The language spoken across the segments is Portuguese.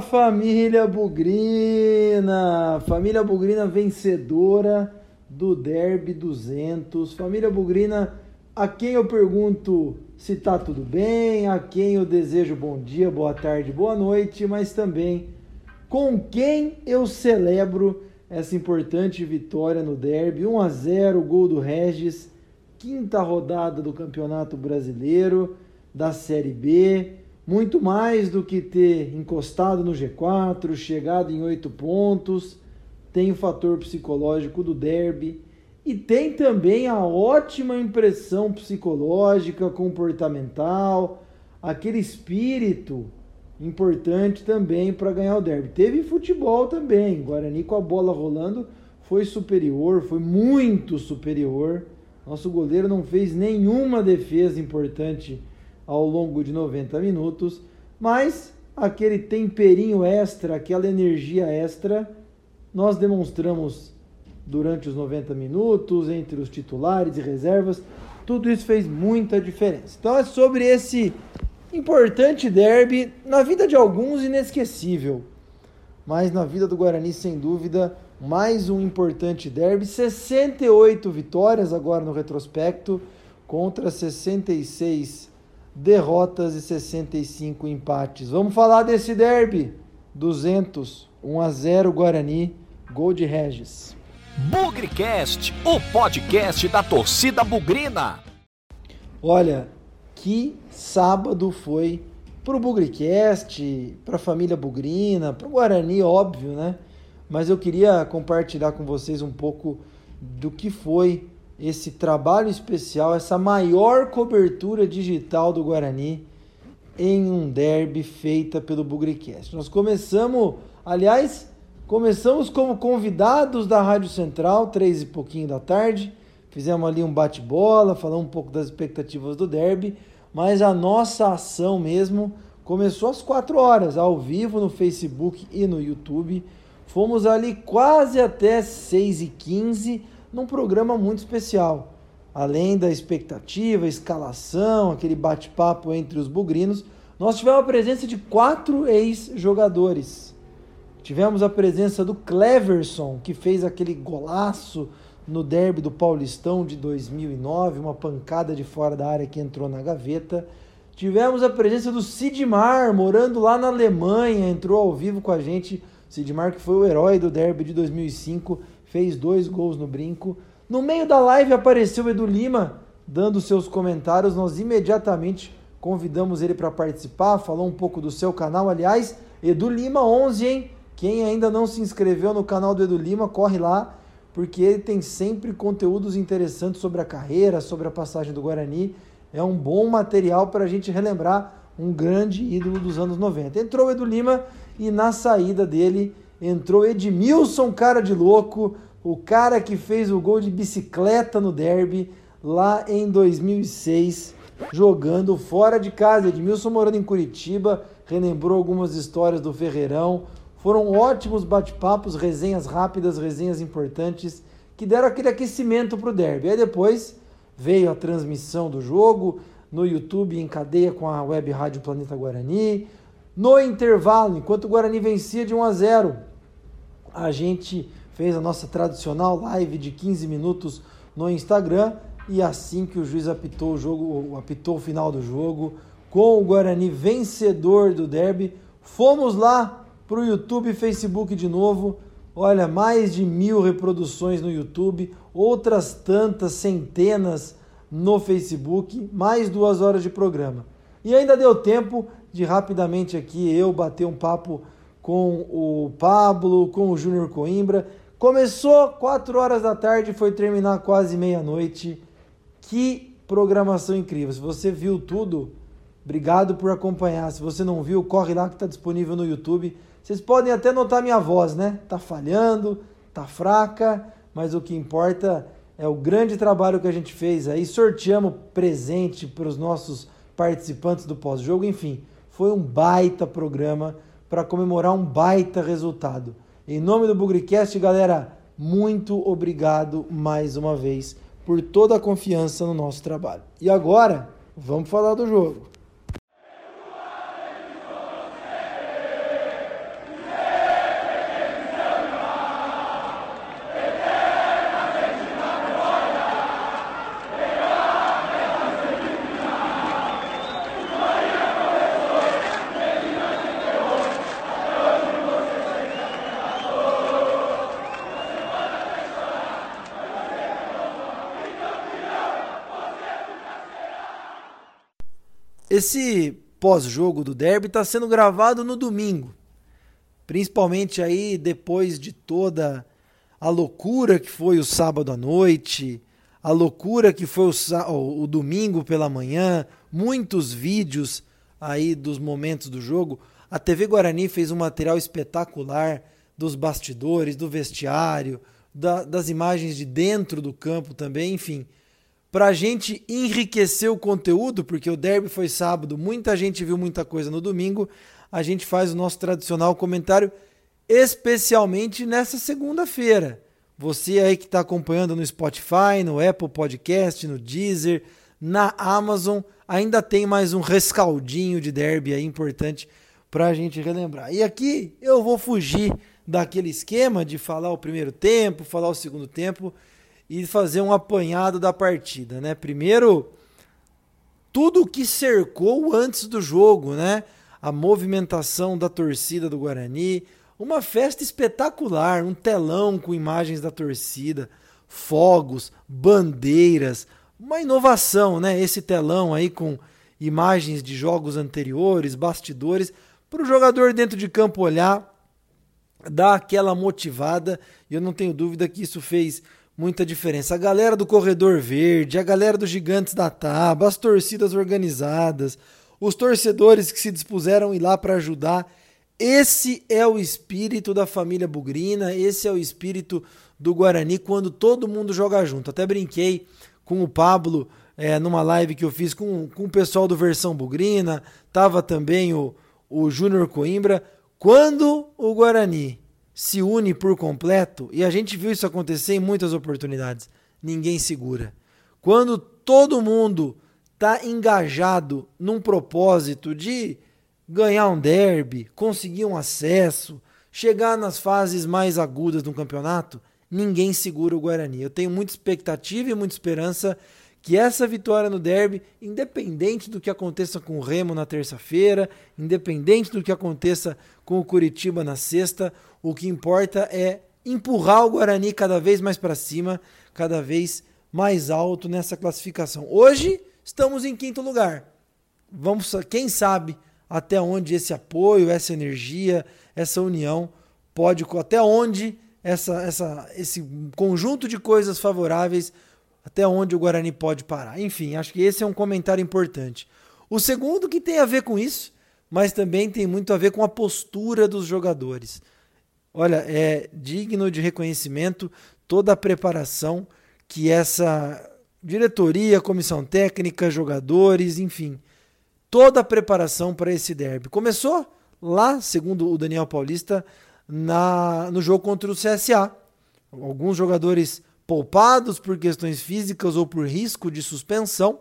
Família Bugrina! Família Bugrina vencedora do Derby 200. Família Bugrina, a quem eu pergunto se tá tudo bem, a quem eu desejo bom dia, boa tarde, boa noite, mas também com quem eu celebro essa importante vitória no Derby, 1 a 0, gol do Regis, quinta rodada do Campeonato Brasileiro da Série B muito mais do que ter encostado no G4, chegado em oito pontos, tem o fator psicológico do derby e tem também a ótima impressão psicológica, comportamental, aquele espírito importante também para ganhar o derby. Teve futebol também, Guarani com a bola rolando foi superior, foi muito superior. Nosso goleiro não fez nenhuma defesa importante ao longo de 90 minutos, mas aquele temperinho extra, aquela energia extra, nós demonstramos durante os 90 minutos, entre os titulares e reservas, tudo isso fez muita diferença. Então é sobre esse importante derby, na vida de alguns inesquecível, mas na vida do Guarani, sem dúvida, mais um importante derby, 68 vitórias agora no retrospecto contra 66 derrotas e 65 empates. Vamos falar desse derby. 200, 1 a 0 Guarani, gol de Regis. Bugrecast, o podcast da torcida bugrina. Olha, que sábado foi pro Bugrecast, pra família bugrina, pro Guarani, óbvio, né? Mas eu queria compartilhar com vocês um pouco do que foi esse trabalho especial, essa maior cobertura digital do Guarani em um derby feita pelo Bugricast. Nós começamos, aliás, começamos como convidados da Rádio Central, três e pouquinho da tarde. Fizemos ali um bate-bola, falamos um pouco das expectativas do derby, mas a nossa ação mesmo começou às quatro horas, ao vivo no Facebook e no YouTube. Fomos ali quase até seis e quinze num programa muito especial. Além da expectativa, escalação, aquele bate-papo entre os bugrinos, nós tivemos a presença de quatro ex-jogadores. Tivemos a presença do Cleverson, que fez aquele golaço no derby do Paulistão de 2009, uma pancada de fora da área que entrou na gaveta. Tivemos a presença do Sidmar, morando lá na Alemanha, entrou ao vivo com a gente. Sidmar, que foi o herói do derby de 2005, fez dois gols no brinco. No meio da live apareceu o Edu Lima dando seus comentários. Nós imediatamente convidamos ele para participar, falou um pouco do seu canal. Aliás, Edu Lima 11, hein? Quem ainda não se inscreveu no canal do Edu Lima, corre lá, porque ele tem sempre conteúdos interessantes sobre a carreira, sobre a passagem do Guarani. É um bom material para a gente relembrar um grande ídolo dos anos 90. Entrou o Edu Lima e na saída dele entrou Edmilson, cara de louco, o cara que fez o gol de bicicleta no derby lá em 2006, jogando fora de casa. Edmilson morando em Curitiba, relembrou algumas histórias do Ferreirão. Foram ótimos bate-papos, resenhas rápidas, resenhas importantes, que deram aquele aquecimento para o derby. Aí depois veio a transmissão do jogo no YouTube em cadeia com a web rádio Planeta Guarani. No intervalo, enquanto o Guarani vencia de 1 a 0, a gente fez a nossa tradicional live de 15 minutos no Instagram e assim que o juiz apitou o jogo, apitou o final do jogo, com o Guarani vencedor do derby, fomos lá para o YouTube e Facebook de novo. Olha, mais de mil reproduções no YouTube, outras tantas centenas no Facebook, mais duas horas de programa. E ainda deu tempo de rapidamente aqui eu bater um papo com o Pablo, com o Júnior Coimbra. Começou 4 horas da tarde, foi terminar quase meia-noite. Que programação incrível! Se você viu tudo, obrigado por acompanhar. Se você não viu, corre lá que está disponível no YouTube. Vocês podem até notar minha voz, né? Tá falhando, tá fraca, mas o que importa é o grande trabalho que a gente fez aí. Sorteamos presente para os nossos participantes do pós-jogo. Enfim, foi um baita programa para comemorar um baita resultado. Em nome do Bugricast, galera, muito obrigado mais uma vez por toda a confiança no nosso trabalho. E agora, vamos falar do jogo. Esse pós-jogo do derby está sendo gravado no domingo. Principalmente aí depois de toda a loucura que foi o sábado à noite, a loucura que foi o, o domingo pela manhã, muitos vídeos aí dos momentos do jogo. A TV Guarani fez um material espetacular dos bastidores, do vestiário, da, das imagens de dentro do campo também, enfim. Para a gente enriquecer o conteúdo, porque o derby foi sábado, muita gente viu muita coisa no domingo, a gente faz o nosso tradicional comentário, especialmente nessa segunda-feira. Você aí que está acompanhando no Spotify, no Apple Podcast, no Deezer, na Amazon, ainda tem mais um rescaldinho de derby aí importante para a gente relembrar. E aqui eu vou fugir daquele esquema de falar o primeiro tempo, falar o segundo tempo e fazer um apanhado da partida, né? Primeiro, tudo o que cercou antes do jogo, né? A movimentação da torcida do Guarani, uma festa espetacular, um telão com imagens da torcida, fogos, bandeiras, uma inovação, né? Esse telão aí com imagens de jogos anteriores, bastidores, para o jogador dentro de campo olhar dá aquela motivada, e eu não tenho dúvida que isso fez muita diferença. A galera do Corredor Verde, a galera dos Gigantes da Taba, as torcidas organizadas, os torcedores que se dispuseram a ir lá para ajudar. Esse é o espírito da família Bugrina, esse é o espírito do Guarani quando todo mundo joga junto. Até brinquei com o Pablo é, numa live que eu fiz com, com o pessoal do Versão Bugrina, tava também o, o Júnior Coimbra. Quando o Guarani se une por completo, e a gente viu isso acontecer em muitas oportunidades, ninguém segura. Quando todo mundo está engajado num propósito de ganhar um derby, conseguir um acesso, chegar nas fases mais agudas do campeonato, ninguém segura o Guarani. Eu tenho muita expectativa e muita esperança que essa vitória no derby, independente do que aconteça com o Remo na terça-feira, independente do que aconteça com o Curitiba na sexta, o que importa é empurrar o Guarani cada vez mais para cima, cada vez mais alto nessa classificação. Hoje estamos em quinto lugar. Vamos, quem sabe até onde esse apoio, essa energia, essa união pode, até onde essa, essa, esse conjunto de coisas favoráveis até onde o Guarani pode parar. Enfim, acho que esse é um comentário importante. O segundo que tem a ver com isso, mas também tem muito a ver com a postura dos jogadores. Olha, é digno de reconhecimento toda a preparação que essa diretoria, comissão técnica, jogadores, enfim, toda a preparação para esse derby. Começou lá, segundo o Daniel Paulista, na, no jogo contra o CSA. Alguns jogadores poupados por questões físicas ou por risco de suspensão.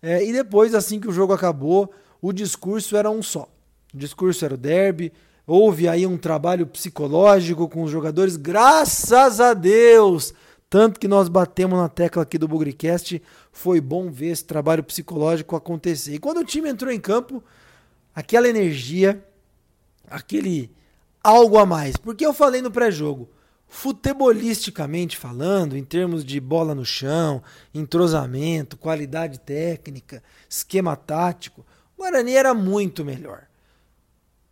É, e depois, assim que o jogo acabou, o discurso era um só. O discurso era o derby. Houve aí um trabalho psicológico com os jogadores, graças a Deus! Tanto que nós batemos na tecla aqui do Bugricast, foi bom ver esse trabalho psicológico acontecer. E quando o time entrou em campo, aquela energia, aquele algo a mais. Porque eu falei no pré-jogo, futebolisticamente falando, em termos de bola no chão, entrosamento, qualidade técnica, esquema tático, o Guarani era muito melhor.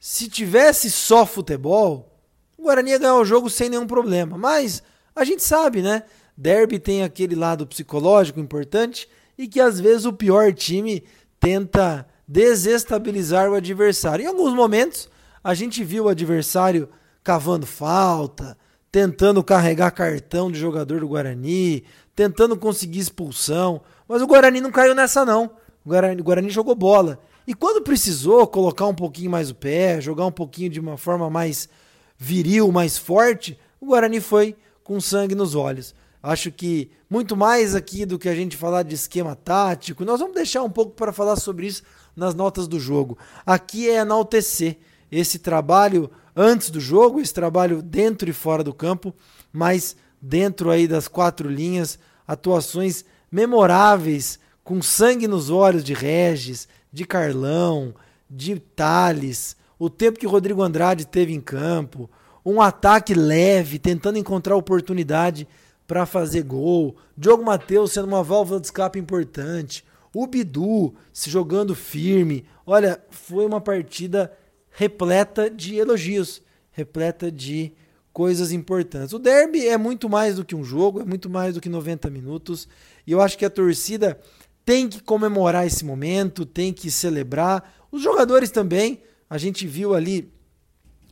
Se tivesse só futebol, o Guarani ia ganhar o jogo sem nenhum problema. Mas a gente sabe, né? Derby tem aquele lado psicológico importante e que às vezes o pior time tenta desestabilizar o adversário. Em alguns momentos, a gente viu o adversário cavando falta, tentando carregar cartão de jogador do Guarani, tentando conseguir expulsão. Mas o Guarani não caiu nessa, não. O Guarani, o Guarani jogou bola. E quando precisou colocar um pouquinho mais o pé, jogar um pouquinho de uma forma mais viril, mais forte, o Guarani foi com sangue nos olhos. Acho que muito mais aqui do que a gente falar de esquema tático, nós vamos deixar um pouco para falar sobre isso nas notas do jogo. Aqui é enaltecer esse trabalho antes do jogo, esse trabalho dentro e fora do campo, mas dentro aí das quatro linhas, atuações memoráveis, com sangue nos olhos de Regis, de Carlão, de Thales, o tempo que Rodrigo Andrade teve em campo, um ataque leve, tentando encontrar oportunidade para fazer gol, Diogo Matheus sendo uma válvula de escape importante, O Bidu se jogando firme. Olha, foi uma partida repleta de elogios, repleta de coisas importantes. O derby é muito mais do que um jogo, é muito mais do que 90 minutos. E eu acho que a torcida tem que comemorar esse momento, tem que celebrar. Os jogadores também. A gente viu ali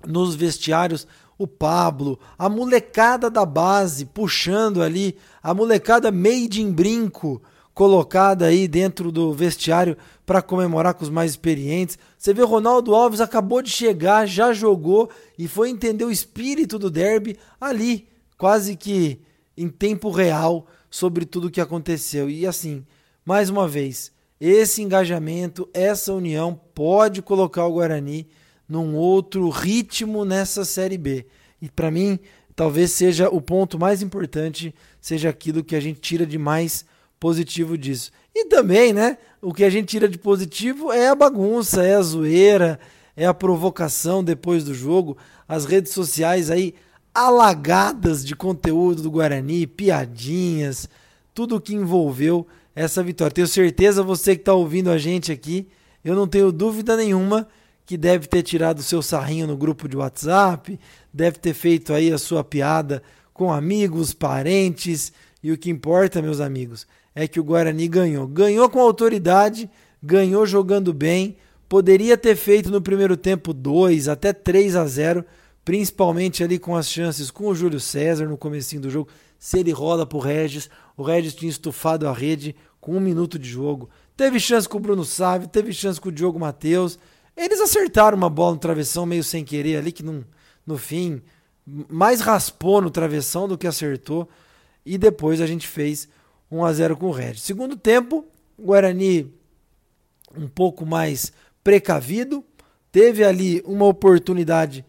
nos vestiários o Pablo, a molecada da base puxando ali, a molecada made in brinco colocada aí dentro do vestiário para comemorar com os mais experientes. Você vê o Ronaldo Alves acabou de chegar, já jogou e foi entender o espírito do derby ali, quase que em tempo real sobre tudo o que aconteceu. E assim, mais uma vez, esse engajamento, essa união pode colocar o Guarani num outro ritmo nessa Série B. E para mim, talvez seja o ponto mais importante, seja aquilo que a gente tira de mais positivo disso. E também, né, o que a gente tira de positivo é a bagunça, é a zoeira, é a provocação depois do jogo, as redes sociais aí alagadas de conteúdo do Guarani, piadinhas, tudo o que envolveu essa vitória. Tenho certeza você que está ouvindo a gente aqui, eu não tenho dúvida nenhuma que deve ter tirado o seu sarrinho no grupo de WhatsApp, deve ter feito aí a sua piada com amigos, parentes, e o que importa, meus amigos, é que o Guarani ganhou. Ganhou com autoridade, ganhou jogando bem, poderia ter feito no primeiro tempo 2 até 3 a 0, principalmente ali com as chances com o Júlio César no comecinho do jogo, se ele rola pro Regis, o Regis tinha estufado a rede com um minuto de jogo. Teve chance com o Bruno Sávio, teve chance com o Diogo Matheus, eles acertaram uma bola no travessão meio sem querer ali, que não, no fim mais raspou no travessão do que acertou. E depois a gente fez 1 a 0 com o Red. Segundo tempo, o Guarani um pouco mais precavido, teve ali uma oportunidade,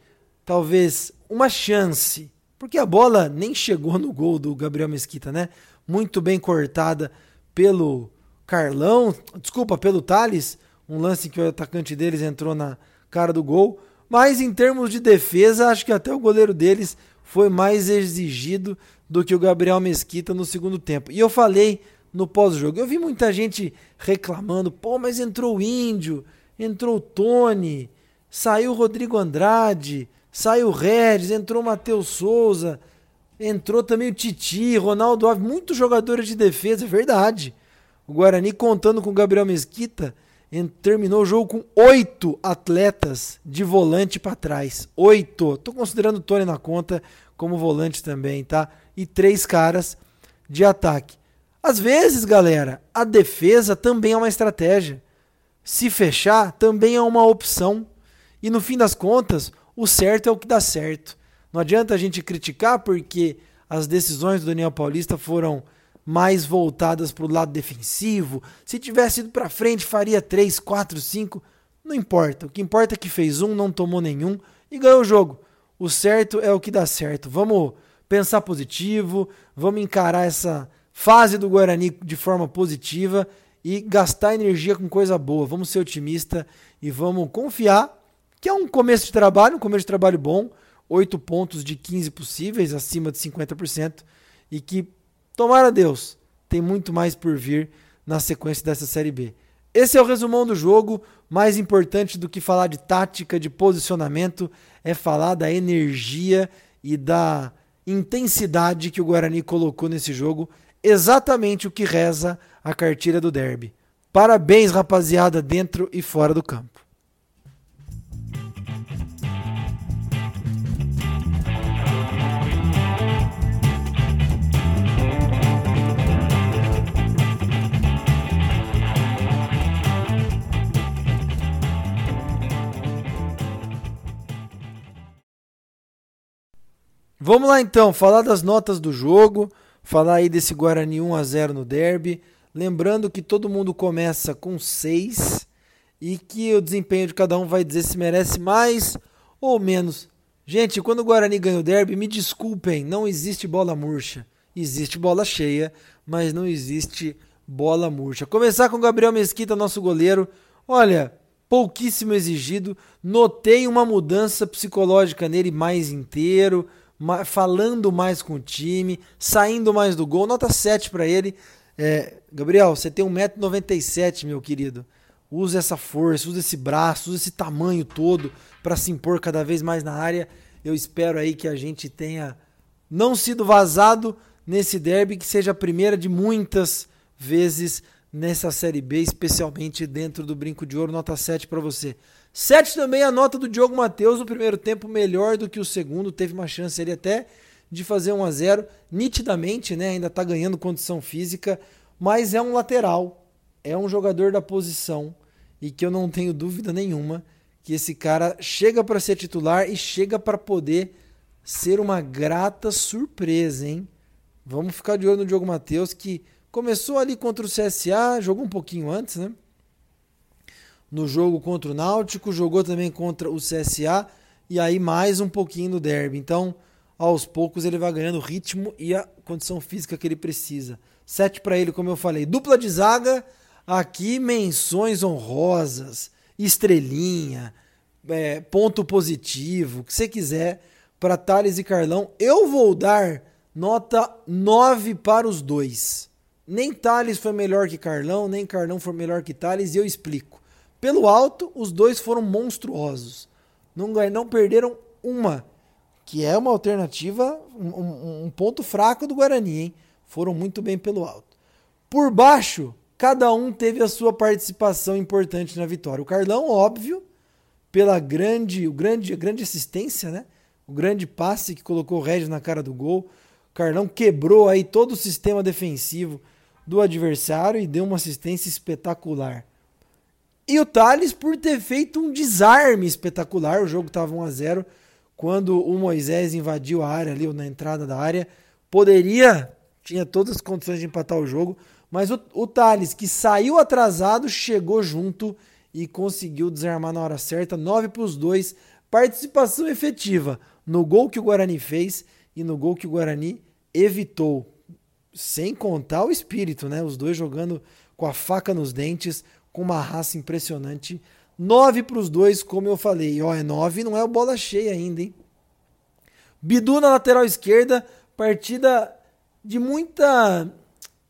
talvez uma chance, porque a bola nem chegou no gol do Gabriel Mesquita, né? Muito bem cortada pelo Carlão, desculpa, pelo Thales, um lance que o atacante deles entrou na cara do gol. Mas em termos de defesa, acho que até o goleiro deles foi mais exigido do que o Gabriel Mesquita no segundo tempo. E eu falei no pós-jogo, eu vi muita gente reclamando, pô, mas entrou o Índio, entrou o Tony, saiu o Rodrigo Andrade, saiu o Regis, entrou o Matheus Souza, entrou também o Titi, Ronaldo Alves, muitos jogadores de defesa, é verdade. O Guarani contando com o Gabriel Mesquita terminou o jogo com oito atletas de volante para trás. Oito. Tô considerando o Tony na conta como volante também, tá? E três caras de ataque. Às vezes, galera, a defesa também é uma estratégia. Se fechar também é uma opção. E no fim das contas, o certo é o que dá certo. Não adianta a gente criticar porque as decisões do Daniel Paulista foram mais voltadas para o lado defensivo. Se tivesse ido para frente, faria 3, 4, 5. Não importa. O que importa é que fez um, não tomou nenhum e ganhou o jogo. O certo é o que dá certo. Vamos pensar positivo, vamos encarar essa fase do Guarani de forma positiva e gastar energia com coisa boa. Vamos ser otimista e vamos confiar que é um começo de trabalho, um começo de trabalho bom. 8 pontos de 15 possíveis, acima de 50%, e que Tomara Deus, tem muito mais por vir na sequência dessa Série B. Esse é o resumão do jogo. Mais importante do que falar de tática, de posicionamento, é falar da energia e da intensidade que o Guarani colocou nesse jogo. Exatamente o que reza a cartilha do Derby. Parabéns, rapaziada, dentro e fora do campo. Vamos lá então, falar das notas do jogo, falar aí desse Guarani 1 a 0 no derby. Lembrando que todo mundo começa com 6 e que o desempenho de cada um vai dizer se merece mais ou menos. Gente, quando o Guarani ganha o derby, me desculpem, não existe bola murcha. Existe bola cheia, mas não existe bola murcha. Começar com o Gabriel Mesquita, nosso goleiro. Olha, pouquíssimo exigido. Notei uma mudança psicológica nele mais inteiro falando mais com o time, saindo mais do gol. Nota 7 para ele. É, Gabriel, você tem 1,97m, meu querido. Usa essa força, usa esse braço, usa esse tamanho todo para se impor cada vez mais na área. Eu espero aí que a gente tenha não sido vazado nesse derby, que seja a primeira de muitas vezes nessa Série B, especialmente dentro do Brinco de Ouro, nota 7 para você. 7 também a nota do Diogo Matheus, o primeiro tempo melhor do que o segundo, teve uma chance ali até de fazer 1 a 0 nitidamente, né? Ainda está ganhando condição física, mas é um lateral, é um jogador da posição e que eu não tenho dúvida nenhuma que esse cara chega para ser titular e chega para poder ser uma grata surpresa, hein? Vamos ficar de olho no Diogo Matheus que começou ali contra o CSA, jogou um pouquinho antes, né? No jogo contra o Náutico, jogou também contra o CSA e aí mais um pouquinho no derby. Então, aos poucos ele vai ganhando ritmo e a condição física que ele precisa. Sete para ele, como eu falei. Dupla de zaga, aqui menções honrosas, estrelinha, é, ponto positivo, o que você quiser para Thales e Carlão. Eu vou dar nota 9 para os dois. Nem Thales foi melhor que Carlão, nem Carlão foi melhor que Thales, e eu explico. Pelo alto, os dois foram monstruosos. Não, não perderam uma que é uma alternativa, um, um, ponto fraco do Guarani, hein? Foram muito bem pelo alto. Por baixo, cada um teve a sua participação importante na vitória. O Carlão, óbvio, pela grande, o grande, grande assistência, né? O grande passe que colocou o Regis na cara do gol. O Carlão quebrou aí todo o sistema defensivo do adversário e deu uma assistência espetacular. E o Thales por ter feito um desarme espetacular, o jogo estava 1 a 0 quando o Moisés invadiu a área ali, na entrada da área, poderia, tinha todas as condições de empatar o jogo, mas o, o Thales, que saiu atrasado, chegou junto e conseguiu desarmar na hora certa. 9 para os dois. Participação efetiva no gol que o Guarani fez e no gol que o Guarani evitou. Sem contar o espírito, né? Os dois jogando com a faca nos dentes, com uma raça impressionante. 9 para os dois, como eu falei. Ó, é 9, não é bola cheia ainda, hein? Bidu na lateral esquerda, partida de muita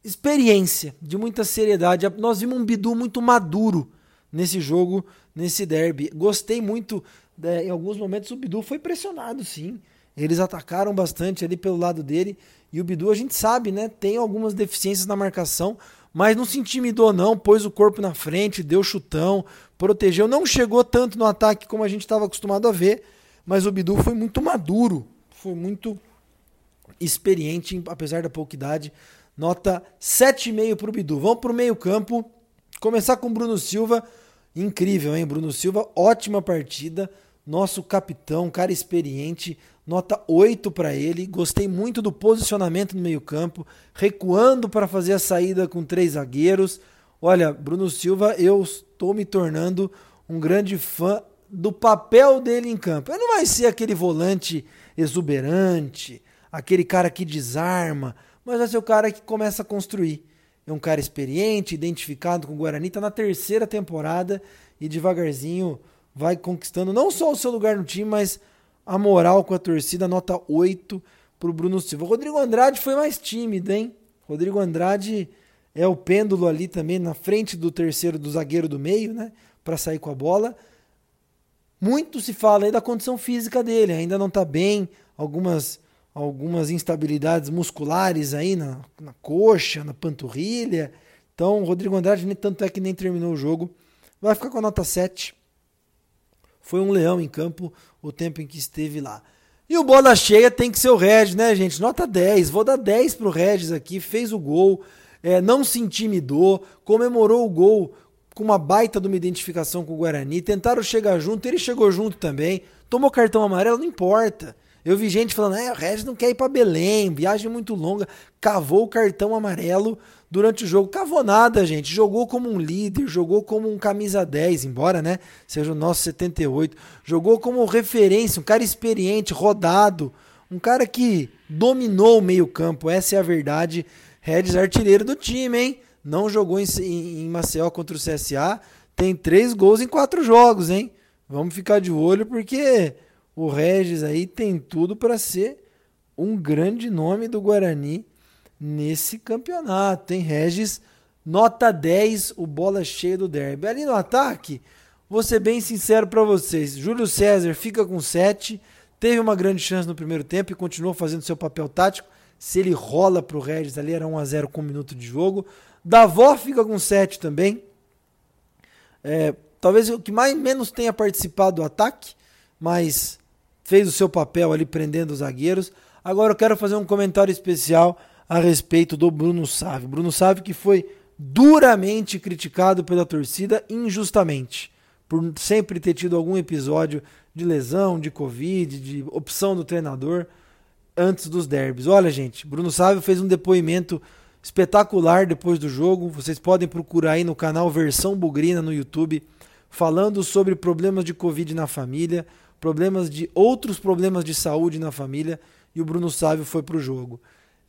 experiência, de muita seriedade. Nós vimos um Bidu muito maduro nesse jogo, nesse derby. Gostei muito, né, em alguns momentos o Bidu foi pressionado, sim. Eles atacaram bastante ali pelo lado dele. E o Bidu, a gente sabe, né? Tem algumas deficiências na marcação, mas não se intimidou, não. Pôs o corpo na frente, deu chutão, protegeu. Não chegou tanto no ataque como a gente estava acostumado a ver, mas o Bidu foi muito maduro, foi muito experiente, apesar da pouca idade. Nota 7,5 para o Bidu. Vamos para o meio-campo. Começar com o Bruno Silva. Incrível, hein? Bruno Silva, ótima partida. Nosso capitão, cara experiente. Nota 8 para ele. Gostei muito do posicionamento no meio-campo, recuando para fazer a saída com três zagueiros. Olha, Bruno Silva, eu estou me tornando um grande fã do papel dele em campo. Ele não vai ser aquele volante exuberante, aquele cara que desarma, mas vai ser o cara que começa a construir. É um cara experiente, identificado com o Guarani, está na terceira temporada e devagarzinho vai conquistando não só o seu lugar no time, mas a moral com a torcida, nota 8 para o Bruno Silva. O Rodrigo Andrade foi mais tímido, hein? Rodrigo Andrade é o pêndulo ali também na frente do terceiro do zagueiro do meio, né, para sair com a bola. Muito se fala aí da condição física dele, ainda não está bem, algumas algumas instabilidades musculares aí na, na coxa, na panturrilha. Então, o Rodrigo Andrade, tanto é que nem terminou o jogo, vai ficar com a nota 7. Foi um leão em campo o tempo em que esteve lá. E o bola cheia tem que ser o Regis, né, gente? Nota 10. Vou dar 10 pro Regis aqui, fez o gol, é, não se intimidou, comemorou o gol com uma baita de uma identificação com o Guarani, tentaram chegar junto, ele chegou junto também, tomou cartão amarelo, não importa. Eu vi gente falando, é, o Regis não quer ir para Belém, viagem muito longa, cavou o cartão amarelo durante o jogo. Cavou nada, gente. Jogou como um líder, jogou como um camisa 10, embora, né, seja o nosso 78. Jogou como referência, um cara experiente, rodado, um cara que dominou o meio-campo, essa é a verdade. Regis artilheiro do time, hein? Não jogou em, em, em Maceió contra o CSA. Tem três gols em quatro jogos, hein? Vamos ficar de olho porque o Regis aí tem tudo para ser um grande nome do Guarani nesse campeonato, tem Regis, nota 10, o bola cheia do derby. Ali no ataque, vou ser bem sincero para vocês, Júlio César fica com 7, teve uma grande chance no primeiro tempo e continuou fazendo seu papel tático. Se ele rola pro Regis ali, era 1 a 0 com um minuto de jogo. Davó fica com 7 também. É, talvez o que mais menos tenha participado do ataque, mas fez o seu papel ali prendendo os zagueiros. Agora eu quero fazer um comentário especial a respeito do Bruno Sávio. Bruno Sávio que foi duramente criticado pela torcida injustamente, por sempre ter tido algum episódio de lesão, de Covid, de opção do treinador antes dos derbys. Olha, gente, Bruno Sávio fez um depoimento espetacular depois do jogo. Vocês podem procurar aí no canal Versão Bugrina no YouTube, falando sobre problemas de Covid na família, problemas de outros problemas de saúde na família, e o Bruno Sávio foi para o jogo.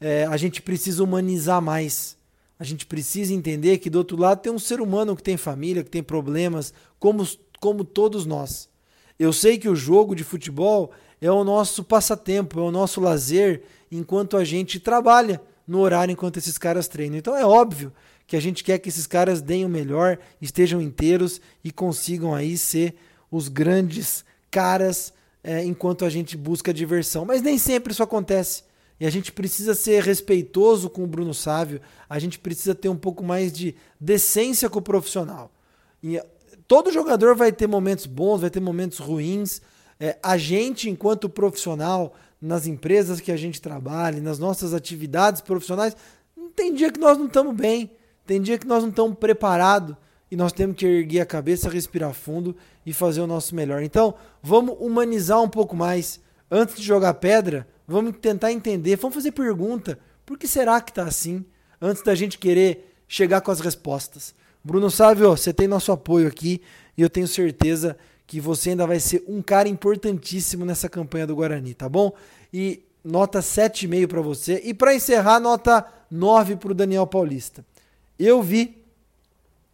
É, a gente precisa humanizar mais. A gente precisa entender que do outro lado tem um ser humano que tem família, que tem problemas, como, como todos nós. Eu sei que o jogo de futebol é o nosso passatempo, é o nosso lazer enquanto a gente trabalha no horário enquanto esses caras treinam. Então é óbvio que a gente quer que esses caras deem o melhor, estejam inteiros e consigam aí ser os grandes caras é, enquanto a gente busca diversão. Mas nem sempre isso acontece. E a gente precisa ser respeitoso com o Bruno Sávio, a gente precisa ter um pouco mais de decência com o profissional. E todo jogador vai ter momentos bons, vai ter momentos ruins. É, a gente, enquanto profissional, nas empresas que a gente trabalha, nas nossas atividades profissionais, tem dia que nós não estamos bem, tem dia que nós não estamos preparados e nós temos que erguer a cabeça, respirar fundo e fazer o nosso melhor. Então, vamos humanizar um pouco mais. Antes de jogar pedra, vamos tentar entender, vamos fazer pergunta. Por que será que está assim? Antes da gente querer chegar com as respostas. Bruno Sávio, você tem nosso apoio aqui e eu tenho certeza que você ainda vai ser um cara importantíssimo nessa campanha do Guarani, tá bom? E nota 7,5 para você. E para encerrar, nota 9 para o Daniel Paulista. Eu vi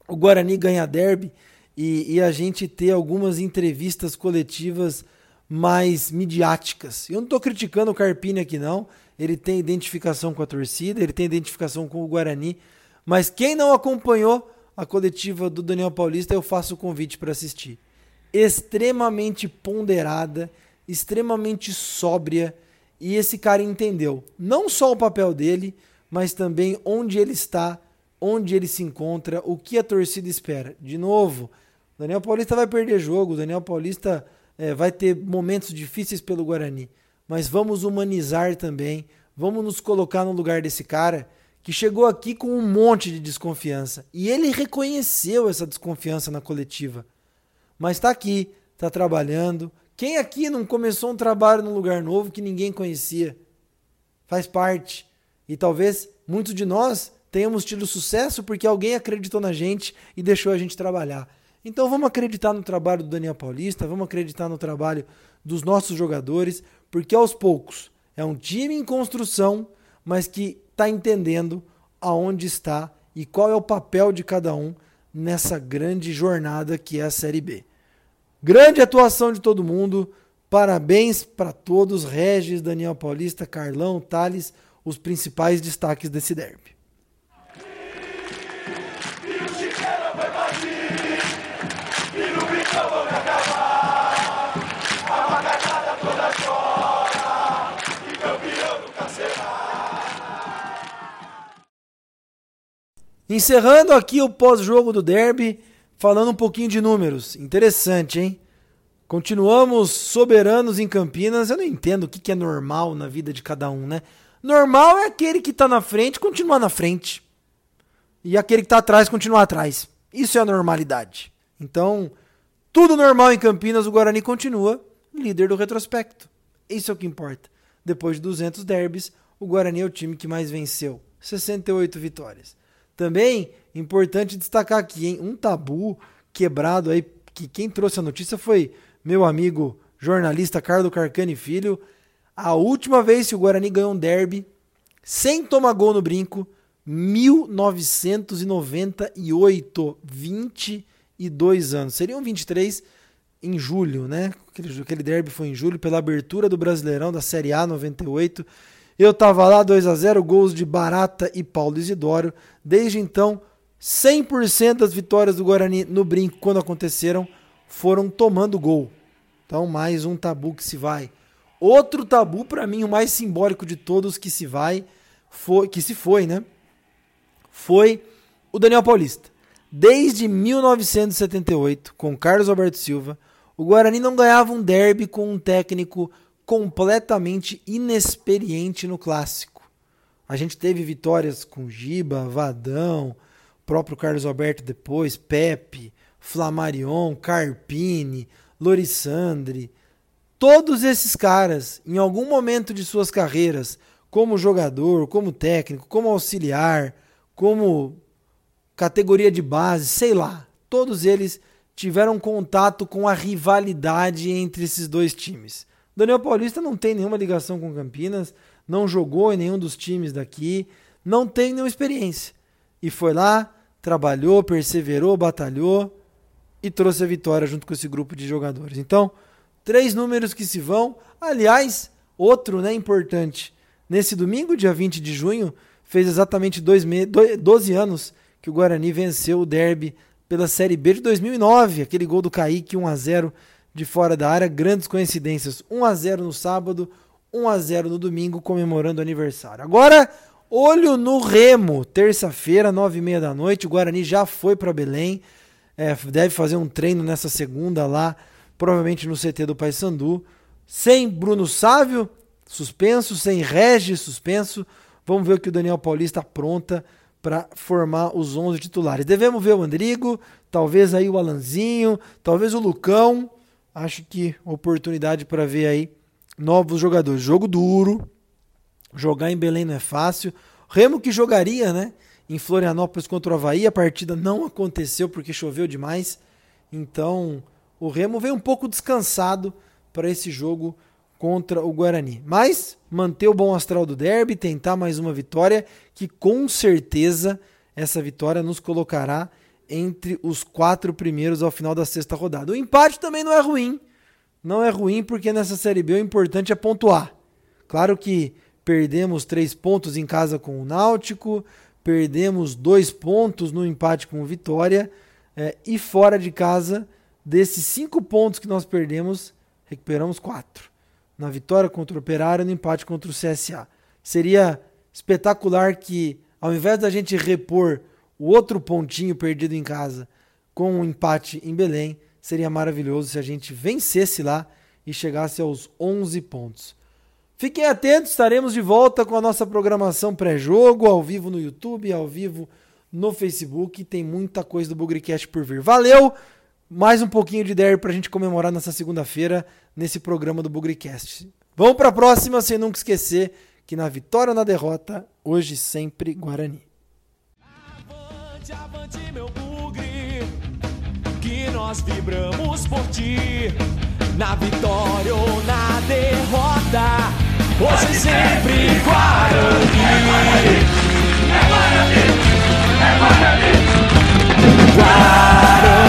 o Guarani ganhar derby e, e, a gente ter algumas entrevistas coletivas mais midiáticas. Eu não estou criticando o Carpini aqui, não. Ele tem identificação com a torcida, ele tem identificação com o Guarani. Mas quem não acompanhou a coletiva do Daniel Paulista, eu faço o convite para assistir extremamente ponderada, extremamente sóbria, e esse cara entendeu não só o papel dele, mas também onde ele está, onde ele se encontra, o que a torcida espera. De novo, Daniel Paulista vai perder jogo, Daniel Paulista é, vai ter momentos difíceis pelo Guarani, mas vamos humanizar também, vamos nos colocar no lugar desse cara que chegou aqui com um monte de desconfiança e ele reconheceu essa desconfiança na coletiva mas está aqui, está trabalhando. Quem aqui não começou um trabalho num lugar novo que ninguém conhecia? Faz parte. E talvez muitos de nós tenhamos tido sucesso porque alguém acreditou na gente e deixou a gente trabalhar. Então vamos acreditar no trabalho do Daniel Paulista, vamos acreditar no trabalho dos nossos jogadores, porque aos poucos é um time em construção, mas que está entendendo aonde está e qual é o papel de cada um nessa grande jornada que é a Série B. Grande atuação de todo mundo. Parabéns para todos, Regis, Daniel Paulista, Carlão, Thales, os principais destaques desse derby. Encerrando aqui o pós-jogo do derby, falando um pouquinho de números. Interessante, hein? Continuamos soberanos em Campinas. Eu não entendo o que é normal na vida de cada um, né? Normal é aquele que está na frente continuar na frente. E aquele que está atrás continuar atrás. Isso é a normalidade. Então, tudo normal em Campinas, o Guarani continua líder do retrospecto. Isso é o que importa. Depois de 200 derbys, o Guarani é o time que mais venceu. 68 vitórias. Também importante destacar aqui, hein, um tabu quebrado aí, que quem trouxe a notícia foi meu amigo jornalista Carlos Carcani Filho. A última vez que o Guarani ganhou um derby sem tomar gol no brinco, 1998, 22 anos. Seriam 23 em julho, né? Aquele, derby foi em julho, pela abertura do Brasileirão da Série A 98. Eu tava lá, 2 a 0 gols de Barata e Paulo Isidório. Desde então, 100% das vitórias do Guarani no brinco, quando aconteceram, foram tomando gol. Então, mais um tabu que se vai. Outro tabu, para mim, o mais simbólico de todos que se vai, foi, que se foi, né? Foi o Daniel Paulista. Desde 1978, com Carlos Alberto Silva, o Guarani não ganhava um derby com um técnico completamente inexperiente no clássico. A gente teve vitórias com Giba, Vadão, próprio Carlos Alberto depois, Pepe, Flamarion, Carpini, Lorissandre. Todos esses caras, em algum momento de suas carreiras, como jogador, como técnico, como auxiliar, como categoria de base, sei lá, todos eles tiveram contato com a rivalidade entre esses dois times. Daniel Paulista não tem nenhuma ligação com Campinas, não jogou em nenhum dos times daqui, não tem nenhuma experiência. E foi lá, trabalhou, perseverou, batalhou e trouxe a vitória junto com esse grupo de jogadores. Então, três números que se vão. Aliás, outro né, importante. Nesse domingo, dia 20 de junho, fez exatamente dois 12 anos que o Guarani venceu o derby pela Série B de 2009, aquele gol do Kaique 1 a 0 de fora da área, grandes coincidências. 1 a 0 no sábado, 1 a 0 no domingo, comemorando o aniversário. Agora, olho no Remo, terça-feira, 9h30 da noite, o Guarani já foi para Belém, é, deve fazer um treino nessa segunda lá, provavelmente no CT do Paysandu, sem Bruno Sávio, suspenso, sem Regis, suspenso. Vamos ver o que o Daniel Paulista apronta para formar os 11 titulares. Devemos ver o Andrigo, talvez aí o Alanzinho, talvez o Lucão. Acho que oportunidade para ver aí novos jogadores. Jogo duro. Jogar em Belém não é fácil. Remo que jogaria, né? Em Florianópolis contra o Havaí. A partida não aconteceu porque choveu demais. Então, o Remo veio um pouco descansado para esse jogo contra o Guarani. Mas manter o bom astral do derby, tentar mais uma vitória, que com certeza essa vitória nos colocará entre os quatro primeiros ao final da sexta rodada. O empate também não é ruim. Não é ruim porque nessa Série B o importante é pontuar. Claro que perdemos três pontos em casa com o Náutico, perdemos dois pontos no empate com o Vitória, é, e fora de casa, desses cinco pontos que nós perdemos, recuperamos quatro na vitória contra o Operário no empate contra o CSA. Seria espetacular que, ao invés da gente repor o outro pontinho perdido em casa com um empate em Belém, seria maravilhoso se a gente vencesse lá e chegasse aos 11 pontos. Fiquem atentos, estaremos de volta com a nossa programação pré-jogo, ao vivo no YouTube, ao vivo no Facebook. Tem muita coisa do Bugrecast por vir. Valeu! mais um pouquinho de derby pra gente comemorar nessa segunda-feira nesse programa do Bugrecast. Vamos pra próxima sem nunca esquecer que na vitória ou na derrota, hoje sempre Guarani. Avante, avante, meu bugre, que nós vibramos por ti, na vitória ou na derrota, hoje sempre Guarani. É Guarani, é Guarani, Guarani.